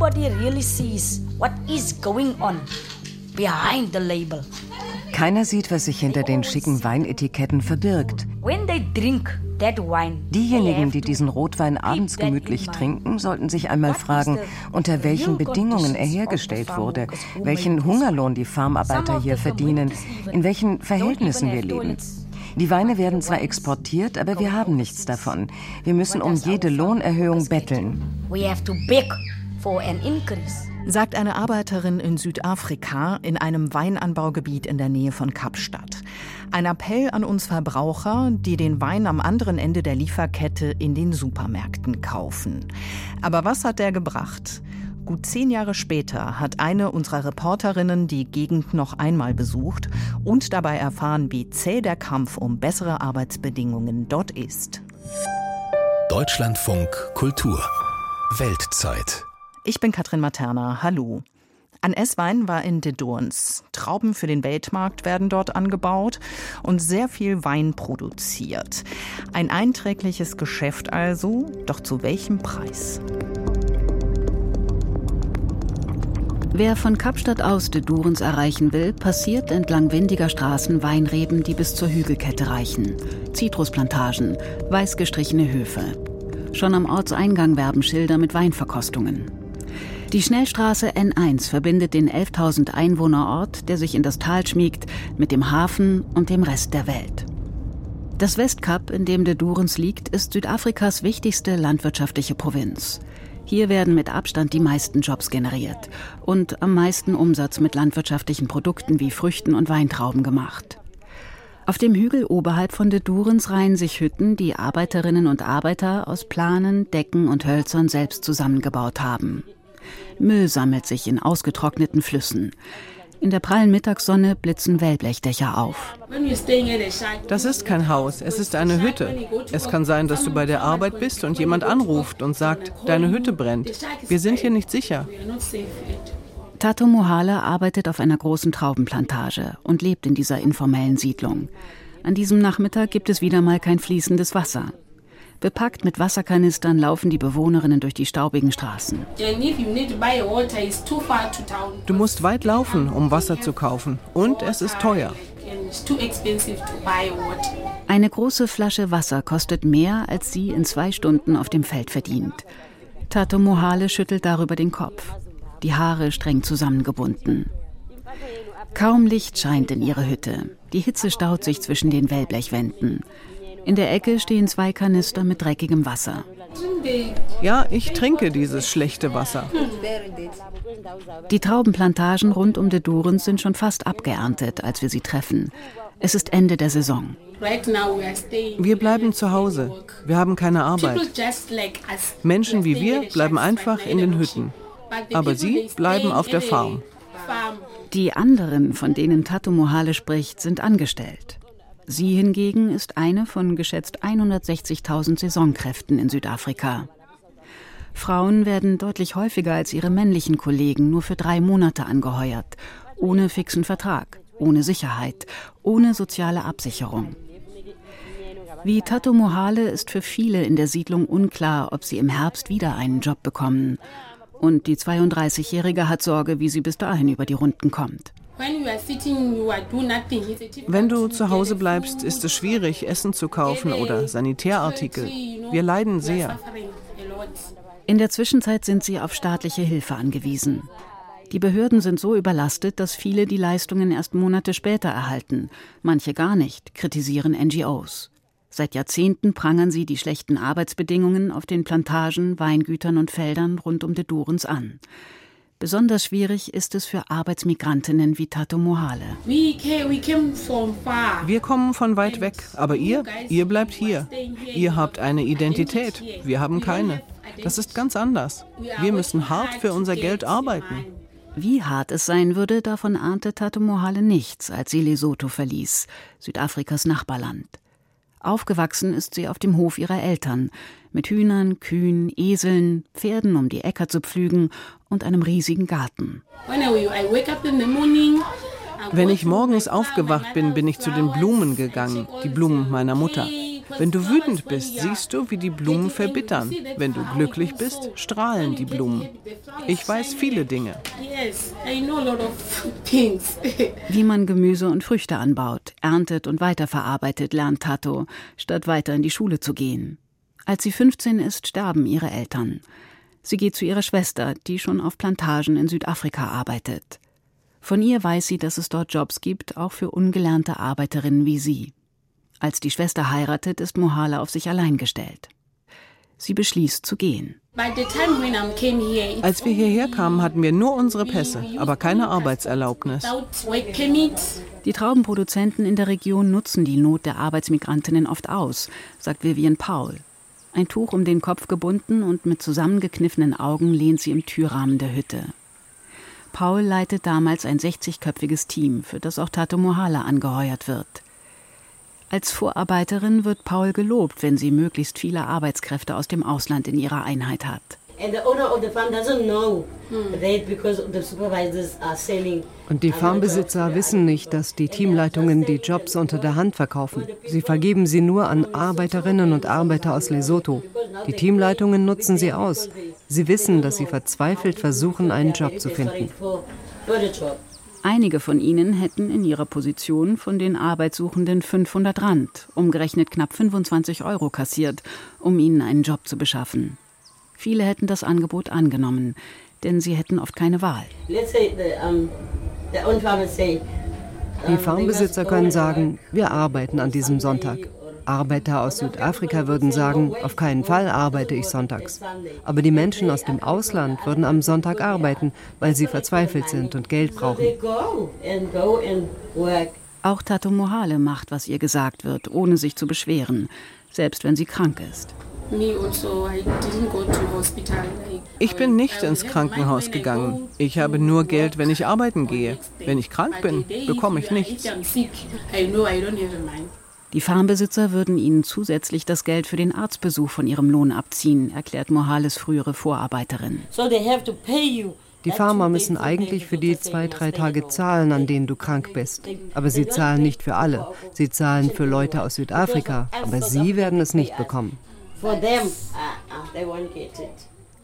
nobody really sees what is going on behind the label. Keiner sieht, was sich hinter den schicken Weinetiketten verbirgt. Diejenigen, die diesen Rotwein abends gemütlich trinken, sollten sich einmal fragen, unter welchen Bedingungen er hergestellt wurde, welchen Hungerlohn die Farmarbeiter hier verdienen, in welchen Verhältnissen wir leben. Die Weine werden zwar exportiert, aber wir haben nichts davon. Wir müssen um jede Lohnerhöhung betteln. we have to beg. Sagt eine Arbeiterin in Südafrika in einem Weinanbaugebiet in der Nähe von Kapstadt. Ein Appell an uns Verbraucher, die den Wein am anderen Ende der Lieferkette in den Supermärkten kaufen. Aber was hat der gebracht? Gut zehn Jahre später hat eine unserer Reporterinnen die Gegend noch einmal besucht und dabei erfahren, wie zäh der Kampf um bessere Arbeitsbedingungen dort ist. Deutschlandfunk Kultur Weltzeit Ich bin Katrin Materna. Hallo. An Esswein war in De Doorns. Trauben für den Weltmarkt werden dort angebaut und sehr viel Wein produziert. Ein einträgliches Geschäft also, doch zu welchem Preis? Wer von Kapstadt aus de Durens erreichen will, passiert entlang windiger Straßen Weinreben, die bis zur Hügelkette reichen. Zitrusplantagen, weiß gestrichene Höfe. Schon am Ortseingang werben Schilder mit Weinverkostungen. Die Schnellstraße N1 verbindet den 11.000 Einwohnerort, der sich in das Tal schmiegt, mit dem Hafen und dem Rest der Welt. Das Westkap, in dem de Durens liegt, ist Südafrikas wichtigste landwirtschaftliche Provinz. Hier werden mit Abstand die meisten Jobs generiert und am meisten Umsatz mit landwirtschaftlichen Produkten wie Früchten und Weintrauben gemacht. Auf dem Hügel oberhalb von de Durens reihen sich Hütten, die Arbeiterinnen und Arbeiter aus Planen, Decken und Hölzern selbst zusammengebaut haben. Müll sammelt sich in ausgetrockneten Flüssen. In der prallen Mittagssonne blitzen Wellblechdächer auf. Das ist kein Haus, es ist eine Hütte. Es kann sein, dass du bei der Arbeit bist und jemand anruft und sagt, deine Hütte brennt. Wir sind hier nicht sicher. Tato Mohale arbeitet auf einer großen Traubenplantage und lebt in dieser informellen Siedlung. An diesem Nachmittag gibt es wieder mal kein fließendes Wasser. Bepackt mit Wasserkanistern laufen die Bewohnerinnen durch die staubigen Straßen. Du musst weit laufen, um Wasser zu kaufen. Und es ist teuer. Eine große Flasche Wasser kostet mehr, als sie in zwei Stunden auf dem Feld verdient. Tato Mohale schüttelt darüber den Kopf, die Haare streng zusammengebunden. Kaum Licht scheint in ihre Hütte. Die Hitze staut sich zwischen den Wellblechwänden. In der Ecke stehen zwei Kanister mit dreckigem Wasser. Ja, ich trinke dieses schlechte Wasser. Die Traubenplantagen rund um de Durens sind schon fast abgeerntet, als wir sie treffen. Es ist Ende der Saison. Wir bleiben zu Hause. Wir haben keine Arbeit. Menschen wie wir bleiben einfach in den Hütten. Aber sie bleiben auf der Farm. Die anderen, von denen Tato Mohale spricht, sind angestellt. Sie hingegen ist eine von geschätzt 160.000 Saisonkräften in Südafrika. Frauen werden deutlich häufiger als ihre männlichen Kollegen nur für drei Monate angeheuert, ohne fixen Vertrag, ohne Sicherheit, ohne soziale Absicherung. Wie Tato Mohale ist für viele in der Siedlung unklar, ob sie im Herbst wieder einen Job bekommen. Und die 32-Jährige hat Sorge, wie sie bis dahin über die Runden kommt. Wenn du zu Hause bleibst, ist es schwierig, Essen zu kaufen oder Sanitärartikel. Wir leiden sehr. In der Zwischenzeit sind sie auf staatliche Hilfe angewiesen. Die Behörden sind so überlastet, dass viele die Leistungen erst Monate später erhalten. Manche gar nicht, kritisieren NGOs. Seit Jahrzehnten prangern sie die schlechten Arbeitsbedingungen auf den Plantagen, Weingütern und Feldern rund um de Durens an. Besonders schwierig ist es für Arbeitsmigrantinnen wie Tato Mohale. Wir kommen von weit weg, aber ihr, ihr bleibt hier. Ihr habt eine Identität, wir haben keine. Das ist ganz anders. Wir müssen hart für unser Geld arbeiten. Wie hart es sein würde, davon ahnte Tato Mohale nichts, als sie Lesotho verließ, Südafrikas Nachbarland. Aufgewachsen ist sie auf dem Hof ihrer Eltern, mit Hühnern, Kühen, Eseln, Pferden, um die Äcker zu pflügen und einem riesigen Garten. Wenn ich morgens aufgewacht bin, bin ich zu den Blumen gegangen, die Blumen meiner Mutter. Wenn du wütend bist, siehst du, wie die Blumen verbittern. Wenn du glücklich bist, strahlen die Blumen. Ich weiß viele Dinge. Wie man Gemüse und Früchte anbaut, erntet und weiterverarbeitet, lernt Tato, statt weiter in die Schule zu gehen. Als sie 15 ist, sterben ihre Eltern. Sie geht zu ihrer Schwester, die schon auf Plantagen in Südafrika arbeitet. Von ihr weiß sie, dass es dort Jobs gibt, auch für ungelernte Arbeiterinnen wie sie. Als die Schwester heiratet, ist Mohala auf sich allein gestellt. Sie beschließt zu gehen. Als wir hierher kamen, hatten wir nur unsere Pässe, aber keine Arbeitserlaubnis. Die Traubenproduzenten in der Region nutzen die Not der Arbeitsmigrantinnen oft aus, sagt Vivian Paul. Ein Tuch um den Kopf gebunden und mit zusammengekniffenen Augen lehnt sie im Türrahmen der Hütte. Paul leitet damals ein 60-köpfiges Team, für das auch Tato Mohala angeheuert wird. Als Vorarbeiterin wird Paul gelobt, wenn sie möglichst viele Arbeitskräfte aus dem Ausland in ihrer Einheit hat. Und die Farmbesitzer wissen nicht, dass die Teamleitungen die Jobs unter der Hand verkaufen. Sie vergeben sie nur an Arbeiterinnen und Arbeiter aus Lesotho. Die Teamleitungen nutzen sie aus. Sie wissen, dass sie verzweifelt versuchen, einen Job zu finden. Einige von ihnen hätten in ihrer Position von den Arbeitssuchenden 500 Rand, umgerechnet knapp 25 Euro kassiert, um ihnen einen Job zu beschaffen. Viele hätten das Angebot angenommen, denn sie hätten oft keine Wahl. Die Farmbesitzer können sagen, wir arbeiten an diesem Sonntag. Arbeiter aus Südafrika würden sagen, auf keinen Fall arbeite ich sonntags. Aber die Menschen aus dem Ausland würden am Sonntag arbeiten, weil sie verzweifelt sind und Geld brauchen. Auch Tato Mohale macht, was ihr gesagt wird, ohne sich zu beschweren, selbst wenn sie krank ist. Also, ich bin nicht ins Krankenhaus gegangen. Ich habe nur Geld, wenn ich arbeiten gehe. Wenn ich krank bin, bekomme ich nichts. Die Farmbesitzer würden ihnen zusätzlich das Geld für den Arztbesuch von ihrem Lohn abziehen, erklärt Mohales frühere Vorarbeiterin. Die Farmer müssen eigentlich für die zwei, drei Tage zahlen, an denen du krank bist. Aber sie zahlen nicht für alle. Sie zahlen für Leute aus Südafrika. Aber sie werden es nicht bekommen.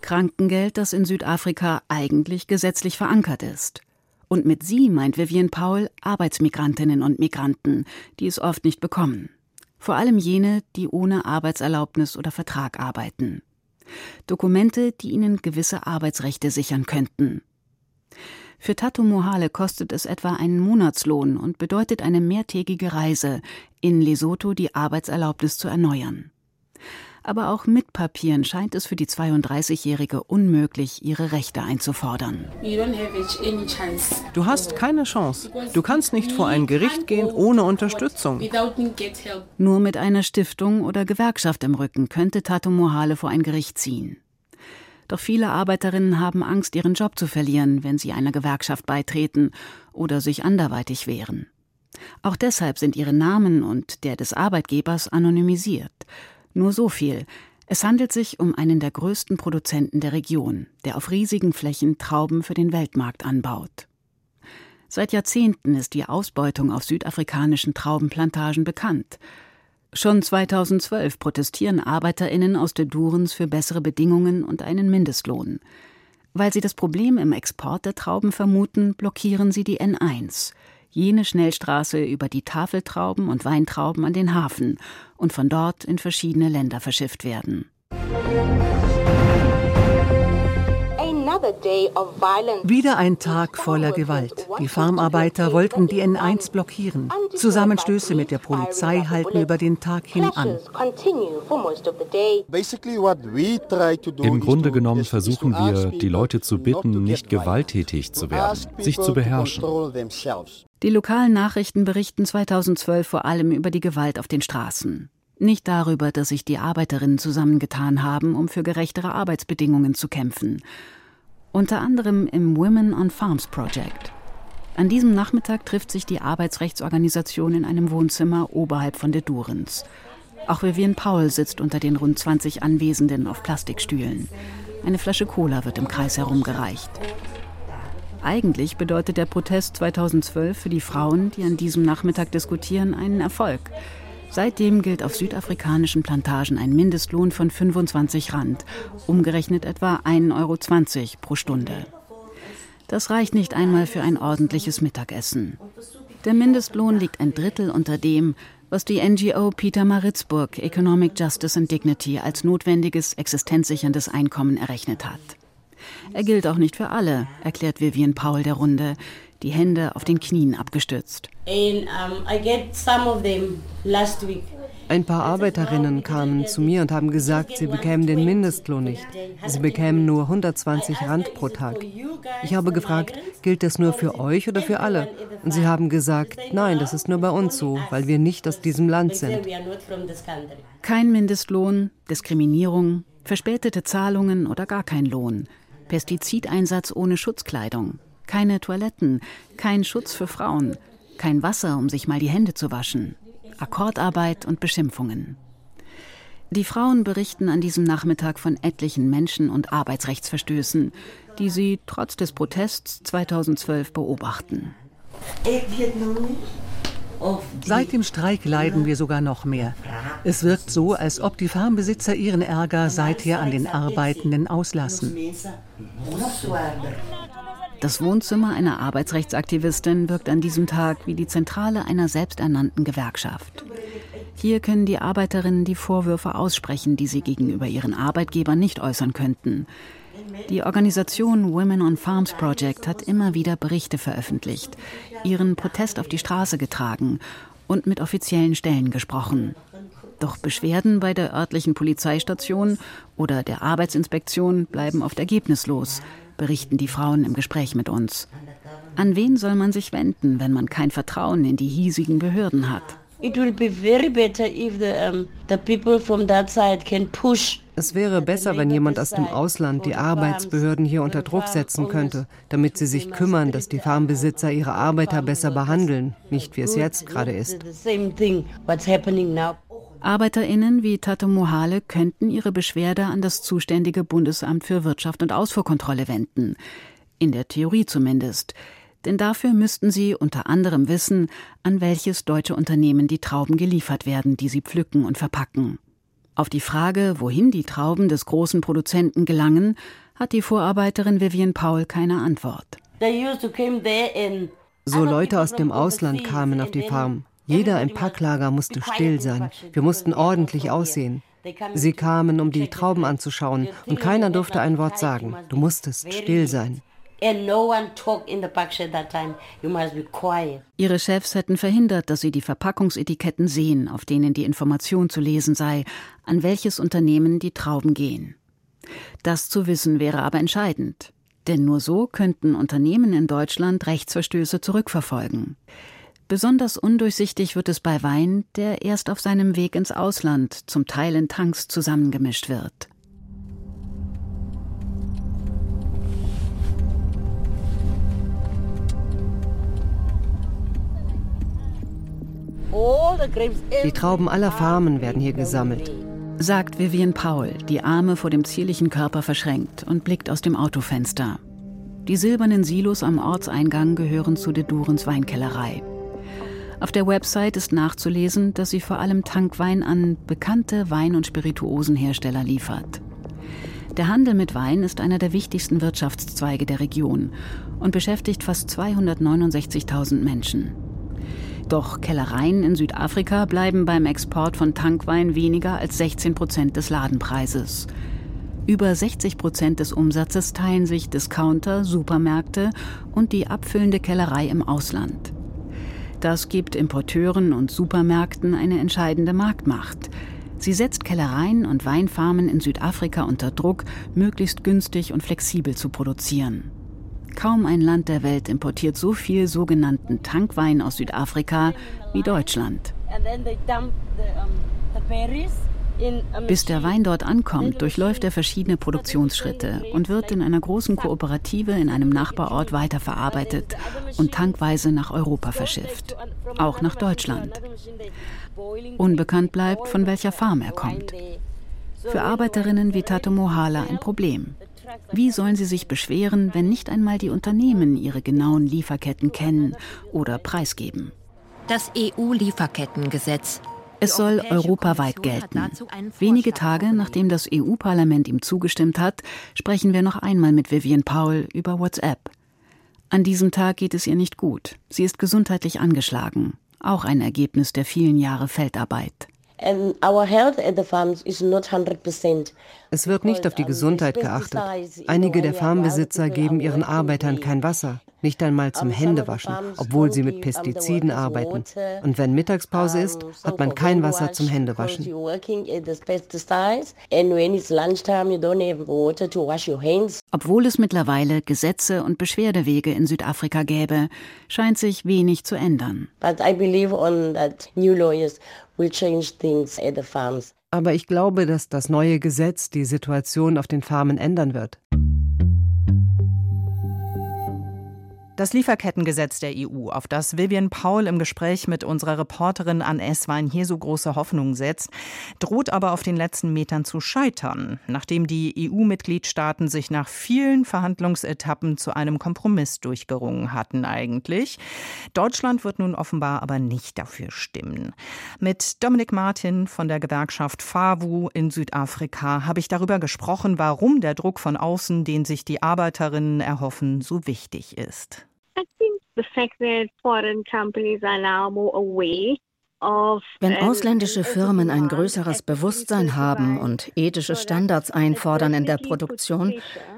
Krankengeld, das in Südafrika eigentlich gesetzlich verankert ist. Und mit sie meint Vivian Paul Arbeitsmigrantinnen und Migranten, die es oft nicht bekommen. Vor allem jene, die ohne Arbeitserlaubnis oder Vertrag arbeiten. Dokumente, die ihnen gewisse Arbeitsrechte sichern könnten. Für Tato Mohale kostet es etwa einen Monatslohn und bedeutet eine mehrtägige Reise, in Lesotho die Arbeitserlaubnis zu erneuern aber auch mit Papieren scheint es für die 32-Jährige unmöglich, ihre Rechte einzufordern. Du hast keine Chance. Du kannst nicht vor ein Gericht gehen ohne Unterstützung. Nur mit einer Stiftung oder Gewerkschaft im Rücken könnte Tato Mohale vor ein Gericht ziehen. Doch viele Arbeiterinnen haben Angst, ihren Job zu verlieren, wenn sie einer Gewerkschaft beitreten oder sich anderweitig wehren. Auch deshalb sind ihre Namen und der des Arbeitgebers anonymisiert. Nur so viel. Es handelt sich um einen der größten Produzenten der Region, der auf riesigen Flächen Trauben für den Weltmarkt anbaut. Seit Jahrzehnten ist die Ausbeutung auf südafrikanischen Traubenplantagen bekannt. Schon 2012 protestieren Arbeiterinnen aus der Durens für bessere Bedingungen und einen Mindestlohn. Weil sie das Problem im Export der Trauben vermuten, blockieren sie die N1, jene Schnellstraße über die Tafeltrauben und Weintrauben an den Hafen und von dort in verschiedene Länder verschifft werden. Wieder ein Tag voller Gewalt. Die Farmarbeiter wollten die N1 blockieren. Zusammenstöße mit der Polizei halten über den Tag hin an. Im Grunde genommen versuchen wir, die Leute zu bitten, nicht gewalttätig zu werden, sich zu beherrschen. Die lokalen Nachrichten berichten 2012 vor allem über die Gewalt auf den Straßen. Nicht darüber, dass sich die Arbeiterinnen zusammengetan haben, um für gerechtere Arbeitsbedingungen zu kämpfen. Unter anderem im Women on Farms Project. An diesem Nachmittag trifft sich die Arbeitsrechtsorganisation in einem Wohnzimmer oberhalb von der Durens. Auch Vivian Paul sitzt unter den rund 20 Anwesenden auf Plastikstühlen. Eine Flasche Cola wird im Kreis herumgereicht. Eigentlich bedeutet der Protest 2012 für die Frauen, die an diesem Nachmittag diskutieren, einen Erfolg. Seitdem gilt auf südafrikanischen Plantagen ein Mindestlohn von 25 Rand, umgerechnet etwa 1,20 Euro pro Stunde. Das reicht nicht einmal für ein ordentliches Mittagessen. Der Mindestlohn liegt ein Drittel unter dem, was die NGO Peter Maritzburg Economic Justice and Dignity als notwendiges existenzsicherndes Einkommen errechnet hat. Er gilt auch nicht für alle, erklärt Vivian Paul der Runde, die Hände auf den Knien abgestützt. Ein paar Arbeiterinnen kamen zu mir und haben gesagt, sie bekämen den Mindestlohn nicht. Sie bekämen nur 120 Rand pro Tag. Ich habe gefragt, gilt das nur für euch oder für alle? Und sie haben gesagt, nein, das ist nur bei uns so, weil wir nicht aus diesem Land sind. Kein Mindestlohn, Diskriminierung, verspätete Zahlungen oder gar kein Lohn. Pestizideinsatz ohne Schutzkleidung, keine Toiletten, kein Schutz für Frauen, kein Wasser, um sich mal die Hände zu waschen, Akkordarbeit und Beschimpfungen. Die Frauen berichten an diesem Nachmittag von etlichen Menschen- und Arbeitsrechtsverstößen, die sie trotz des Protests 2012 beobachten. Seit dem Streik leiden wir sogar noch mehr. Es wirkt so, als ob die Farmbesitzer ihren Ärger seither an den Arbeitenden auslassen. Das Wohnzimmer einer Arbeitsrechtsaktivistin wirkt an diesem Tag wie die Zentrale einer selbsternannten Gewerkschaft. Hier können die Arbeiterinnen die Vorwürfe aussprechen, die sie gegenüber ihren Arbeitgebern nicht äußern könnten. Die Organisation Women on Farms Project hat immer wieder Berichte veröffentlicht, ihren Protest auf die Straße getragen und mit offiziellen Stellen gesprochen. Doch Beschwerden bei der örtlichen Polizeistation oder der Arbeitsinspektion bleiben oft ergebnislos, berichten die Frauen im Gespräch mit uns. An wen soll man sich wenden, wenn man kein Vertrauen in die hiesigen Behörden hat? Es wäre besser, wenn jemand aus dem Ausland die Arbeitsbehörden hier unter Druck setzen könnte, damit sie sich kümmern, dass die Farmbesitzer ihre Arbeiter besser behandeln, nicht wie es jetzt gerade ist. ArbeiterInnen wie Tato Mohale könnten ihre Beschwerde an das zuständige Bundesamt für Wirtschaft und Ausfuhrkontrolle wenden. In der Theorie zumindest denn dafür müssten sie unter anderem wissen, an welches deutsche Unternehmen die Trauben geliefert werden, die sie pflücken und verpacken. Auf die Frage, wohin die Trauben des großen Produzenten gelangen, hat die Vorarbeiterin Vivian Paul keine Antwort. So Leute aus dem Ausland kamen auf die Farm. Jeder im Packlager musste still sein. Wir mussten ordentlich aussehen. Sie kamen, um die Trauben anzuschauen, und keiner durfte ein Wort sagen. Du musstest still sein. Ihre Chefs hätten verhindert, dass sie die Verpackungsetiketten sehen, auf denen die Information zu lesen sei, an welches Unternehmen die Trauben gehen. Das zu wissen wäre aber entscheidend, denn nur so könnten Unternehmen in Deutschland Rechtsverstöße zurückverfolgen. Besonders undurchsichtig wird es bei Wein, der erst auf seinem Weg ins Ausland, zum Teil in Tanks zusammengemischt wird. Die Trauben aller Farmen werden hier gesammelt, sagt Vivian Paul, die Arme vor dem zierlichen Körper verschränkt und blickt aus dem Autofenster. Die silbernen Silos am Ortseingang gehören zu de Durens Weinkellerei. Auf der Website ist nachzulesen, dass sie vor allem Tankwein an bekannte Wein- und Spirituosenhersteller liefert. Der Handel mit Wein ist einer der wichtigsten Wirtschaftszweige der Region und beschäftigt fast 269.000 Menschen. Doch Kellereien in Südafrika bleiben beim Export von Tankwein weniger als 16 Prozent des Ladenpreises. Über 60 Prozent des Umsatzes teilen sich Discounter, Supermärkte und die abfüllende Kellerei im Ausland. Das gibt Importeuren und Supermärkten eine entscheidende Marktmacht. Sie setzt Kellereien und Weinfarmen in Südafrika unter Druck, möglichst günstig und flexibel zu produzieren. Kaum ein Land der Welt importiert so viel sogenannten Tankwein aus Südafrika wie Deutschland. Bis der Wein dort ankommt, durchläuft er verschiedene Produktionsschritte und wird in einer großen Kooperative in einem Nachbarort weiterverarbeitet und tankweise nach Europa verschifft, auch nach Deutschland. Unbekannt bleibt, von welcher Farm er kommt. Für Arbeiterinnen wie Tato Mohala ein Problem. Wie sollen sie sich beschweren, wenn nicht einmal die Unternehmen ihre genauen Lieferketten kennen oder preisgeben? Das EU-Lieferkettengesetz Es soll europaweit gelten. Wenige Tage nachdem das EU-Parlament ihm zugestimmt hat, sprechen wir noch einmal mit Vivian Paul über WhatsApp. An diesem Tag geht es ihr nicht gut. Sie ist gesundheitlich angeschlagen. Auch ein Ergebnis der vielen Jahre Feldarbeit. Es wird nicht auf die Gesundheit geachtet. Einige der Farmbesitzer geben ihren Arbeitern kein Wasser nicht einmal zum Händewaschen, obwohl sie mit Pestiziden arbeiten. Und wenn Mittagspause ist, hat man kein Wasser zum Händewaschen. Obwohl es mittlerweile Gesetze und Beschwerdewege in Südafrika gäbe, scheint sich wenig zu ändern. Aber ich glaube, dass das neue Gesetz die Situation auf den Farmen ändern wird. Das Lieferkettengesetz der EU, auf das Vivian Paul im Gespräch mit unserer Reporterin Anne Esswein hier so große Hoffnung setzt, droht aber auf den letzten Metern zu scheitern, nachdem die EU-Mitgliedstaaten sich nach vielen Verhandlungsetappen zu einem Kompromiss durchgerungen hatten eigentlich. Deutschland wird nun offenbar aber nicht dafür stimmen. Mit Dominik Martin von der Gewerkschaft FAWU in Südafrika habe ich darüber gesprochen, warum der Druck von außen, den sich die Arbeiterinnen erhoffen, so wichtig ist. Wenn ausländische Firmen ein größeres Bewusstsein haben und ethische Standards einfordern in der Produktion,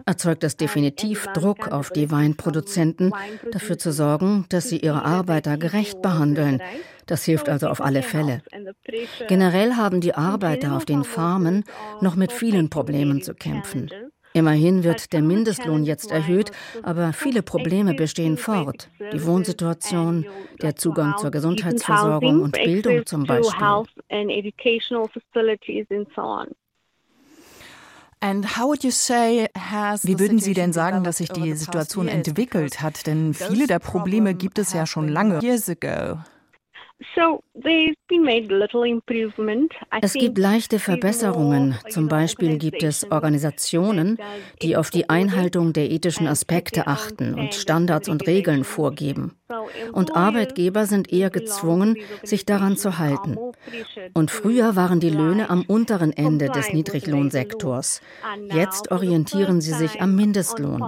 erzeugt das definitiv Druck auf die Weinproduzenten, dafür zu sorgen, dass sie ihre Arbeiter gerecht behandeln. Das hilft also auf alle Fälle. Generell haben die Arbeiter auf den Farmen noch mit vielen Problemen zu kämpfen. Immerhin wird der Mindestlohn jetzt erhöht, aber viele Probleme bestehen fort. Die Wohnsituation, der Zugang zur Gesundheitsversorgung und Bildung zum Beispiel. Wie würden Sie denn sagen, dass sich die Situation entwickelt hat? Denn viele der Probleme gibt es ja schon lange. Years ago. Es gibt leichte Verbesserungen. Zum Beispiel gibt es Organisationen, die auf die Einhaltung der ethischen Aspekte achten und Standards und Regeln vorgeben. Und Arbeitgeber sind eher gezwungen, sich daran zu halten. Und früher waren die Löhne am unteren Ende des Niedriglohnsektors. Jetzt orientieren sie sich am Mindestlohn.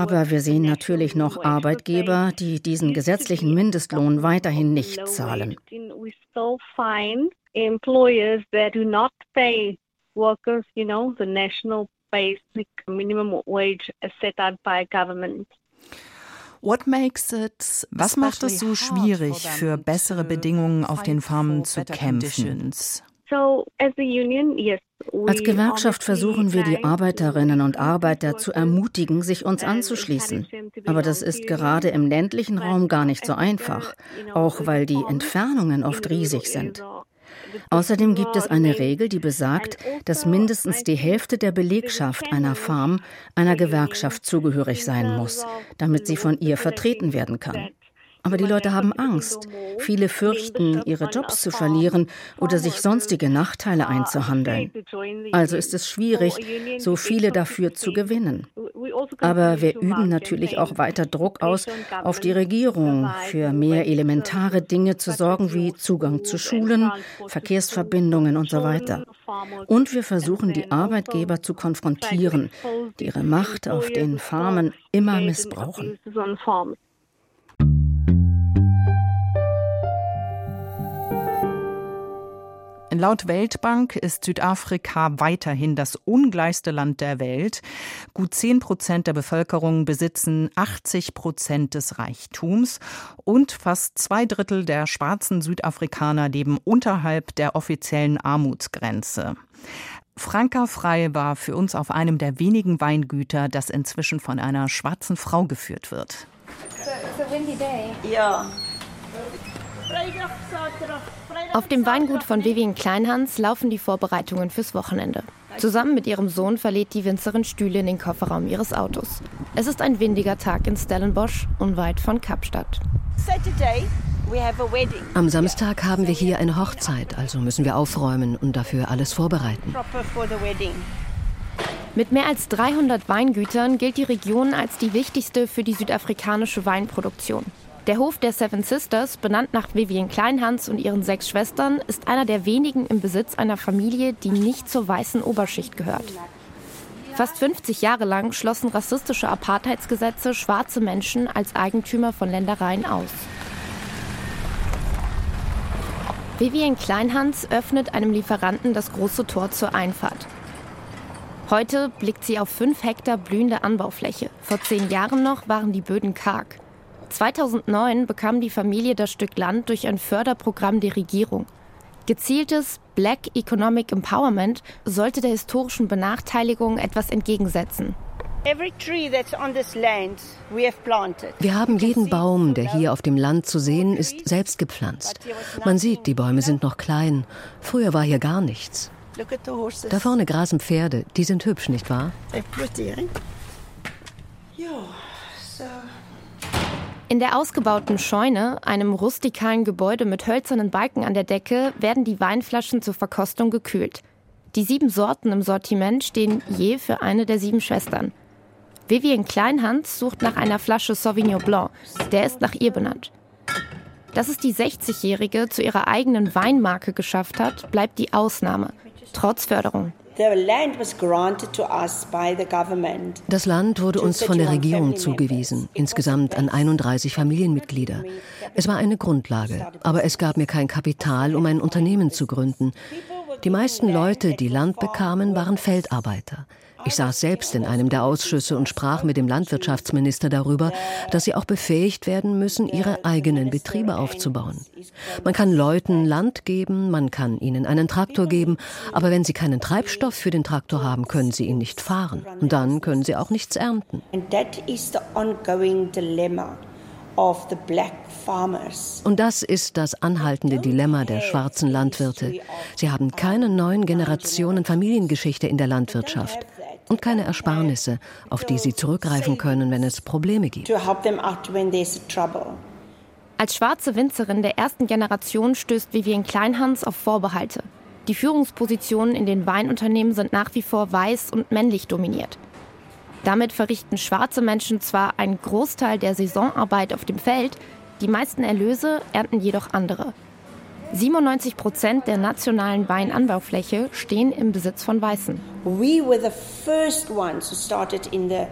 Aber wir sehen natürlich noch Arbeitgeber, die diesen gesetzlichen Mindestlohn weiterhin nicht zahlen. Workers, you know, the national basic minimum wage set out by government. Was macht es so schwierig, für bessere Bedingungen auf den Farmen zu kämpfen? Als Gewerkschaft versuchen wir, die Arbeiterinnen und Arbeiter zu ermutigen, sich uns anzuschließen. Aber das ist gerade im ländlichen Raum gar nicht so einfach, auch weil die Entfernungen oft riesig sind. Außerdem gibt es eine Regel, die besagt, dass mindestens die Hälfte der Belegschaft einer Farm einer Gewerkschaft zugehörig sein muss, damit sie von ihr vertreten werden kann. Aber die Leute haben Angst. Viele fürchten, ihre Jobs zu verlieren oder sich sonstige Nachteile einzuhandeln. Also ist es schwierig, so viele dafür zu gewinnen. Aber wir üben natürlich auch weiter Druck aus auf die Regierung, für mehr elementare Dinge zu sorgen wie Zugang zu Schulen, Verkehrsverbindungen und so weiter. Und wir versuchen die Arbeitgeber zu konfrontieren, die ihre Macht auf den Farmen immer missbrauchen. Laut Weltbank ist Südafrika weiterhin das ungleichste Land der Welt. Gut 10 Prozent der Bevölkerung besitzen 80 Prozent des Reichtums und fast zwei Drittel der schwarzen Südafrikaner leben unterhalb der offiziellen Armutsgrenze. Franka Frei war für uns auf einem der wenigen Weingüter, das inzwischen von einer schwarzen Frau geführt wird. So, it's a windy day. Ja. Auf dem Weingut von Vivian Kleinhans laufen die Vorbereitungen fürs Wochenende. Zusammen mit ihrem Sohn verlädt die Winzerin Stühle in den Kofferraum ihres Autos. Es ist ein windiger Tag in Stellenbosch, unweit von Kapstadt. Am Samstag haben wir hier eine Hochzeit, also müssen wir aufräumen und dafür alles vorbereiten. Mit mehr als 300 Weingütern gilt die Region als die wichtigste für die südafrikanische Weinproduktion. Der Hof der Seven Sisters, benannt nach Vivian Kleinhans und ihren sechs Schwestern, ist einer der wenigen im Besitz einer Familie, die nicht zur weißen Oberschicht gehört. Fast 50 Jahre lang schlossen rassistische Apartheidsgesetze schwarze Menschen als Eigentümer von Ländereien aus. Vivian Kleinhans öffnet einem Lieferanten das große Tor zur Einfahrt. Heute blickt sie auf fünf Hektar blühende Anbaufläche. Vor zehn Jahren noch waren die Böden karg. 2009 bekam die Familie das Stück Land durch ein Förderprogramm der Regierung. Gezieltes Black Economic Empowerment sollte der historischen Benachteiligung etwas entgegensetzen. Wir haben jeden Baum, der hier auf dem Land zu sehen ist, selbst gepflanzt. Man sieht, die Bäume sind noch klein. Früher war hier gar nichts. Da vorne grasen Pferde. Die sind hübsch, nicht wahr? In der ausgebauten Scheune, einem rustikalen Gebäude mit hölzernen Balken an der Decke, werden die Weinflaschen zur Verkostung gekühlt. Die sieben Sorten im Sortiment stehen je für eine der sieben Schwestern. Vivian Kleinhans sucht nach einer Flasche Sauvignon Blanc. Der ist nach ihr benannt. Dass es die 60-Jährige zu ihrer eigenen Weinmarke geschafft hat, bleibt die Ausnahme, trotz Förderung. Das Land wurde uns von der Regierung zugewiesen, insgesamt an 31 Familienmitglieder. Es war eine Grundlage, aber es gab mir kein Kapital, um ein Unternehmen zu gründen. Die meisten Leute, die Land bekamen, waren Feldarbeiter. Ich saß selbst in einem der Ausschüsse und sprach mit dem Landwirtschaftsminister darüber, dass sie auch befähigt werden müssen, ihre eigenen Betriebe aufzubauen. Man kann Leuten Land geben, man kann ihnen einen Traktor geben, aber wenn sie keinen Treibstoff für den Traktor haben, können sie ihn nicht fahren. Und dann können sie auch nichts ernten. Und das ist das anhaltende Dilemma der schwarzen Landwirte. Sie haben keine neuen Generationen Familiengeschichte in der Landwirtschaft und keine Ersparnisse, auf die sie zurückgreifen können, wenn es Probleme gibt. Als schwarze Winzerin der ersten Generation stößt Vivian Kleinhans auf Vorbehalte. Die Führungspositionen in den Weinunternehmen sind nach wie vor weiß und männlich dominiert. Damit verrichten schwarze Menschen zwar einen Großteil der Saisonarbeit auf dem Feld, die meisten Erlöse ernten jedoch andere. 97 Prozent der nationalen Weinanbaufläche stehen im Besitz von Weißen. We were the first ones who started in the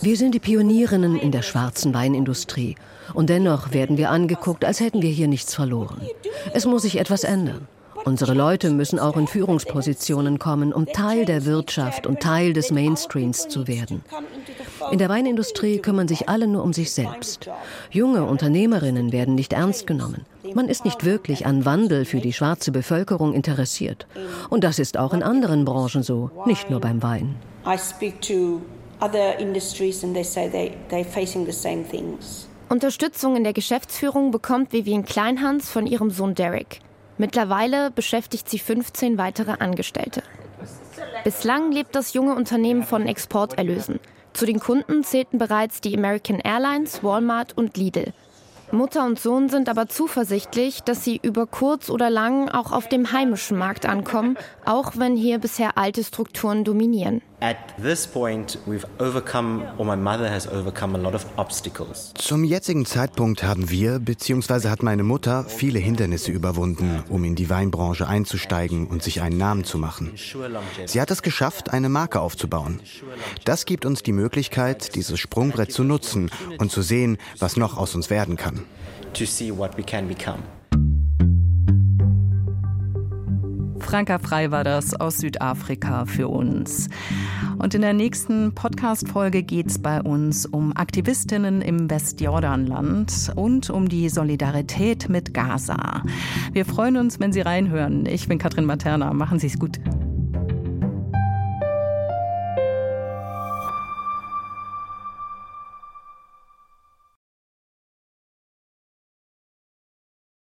wir sind die Pionierinnen in der schwarzen Weinindustrie. Und dennoch werden wir angeguckt, als hätten wir hier nichts verloren. Es muss sich etwas ändern. Unsere Leute müssen auch in Führungspositionen kommen, um Teil der Wirtschaft und Teil des Mainstreams zu werden. In der Weinindustrie kümmern sich alle nur um sich selbst. Junge Unternehmerinnen werden nicht ernst genommen. Man ist nicht wirklich an Wandel für die schwarze Bevölkerung interessiert. Und das ist auch in anderen Branchen so, nicht nur beim Wein. Unterstützung in der Geschäftsführung bekommt Vivian Kleinhans von ihrem Sohn Derek. Mittlerweile beschäftigt sie 15 weitere Angestellte. Bislang lebt das junge Unternehmen von Exporterlösen. Zu den Kunden zählten bereits die American Airlines, Walmart und Lidl. Mutter und Sohn sind aber zuversichtlich, dass sie über kurz oder lang auch auf dem heimischen Markt ankommen, auch wenn hier bisher alte Strukturen dominieren. Zum jetzigen Zeitpunkt haben wir bzw. hat meine Mutter viele Hindernisse überwunden, um in die Weinbranche einzusteigen und sich einen Namen zu machen. Sie hat es geschafft, eine Marke aufzubauen. Das gibt uns die Möglichkeit, dieses Sprungbrett zu nutzen und zu sehen, was noch aus uns werden kann. Franka Frei war das aus Südafrika für uns. Und in der nächsten Podcast-Folge geht es bei uns um Aktivistinnen im Westjordanland und um die Solidarität mit Gaza. Wir freuen uns, wenn Sie reinhören. Ich bin Katrin Materna. Machen Sie es gut.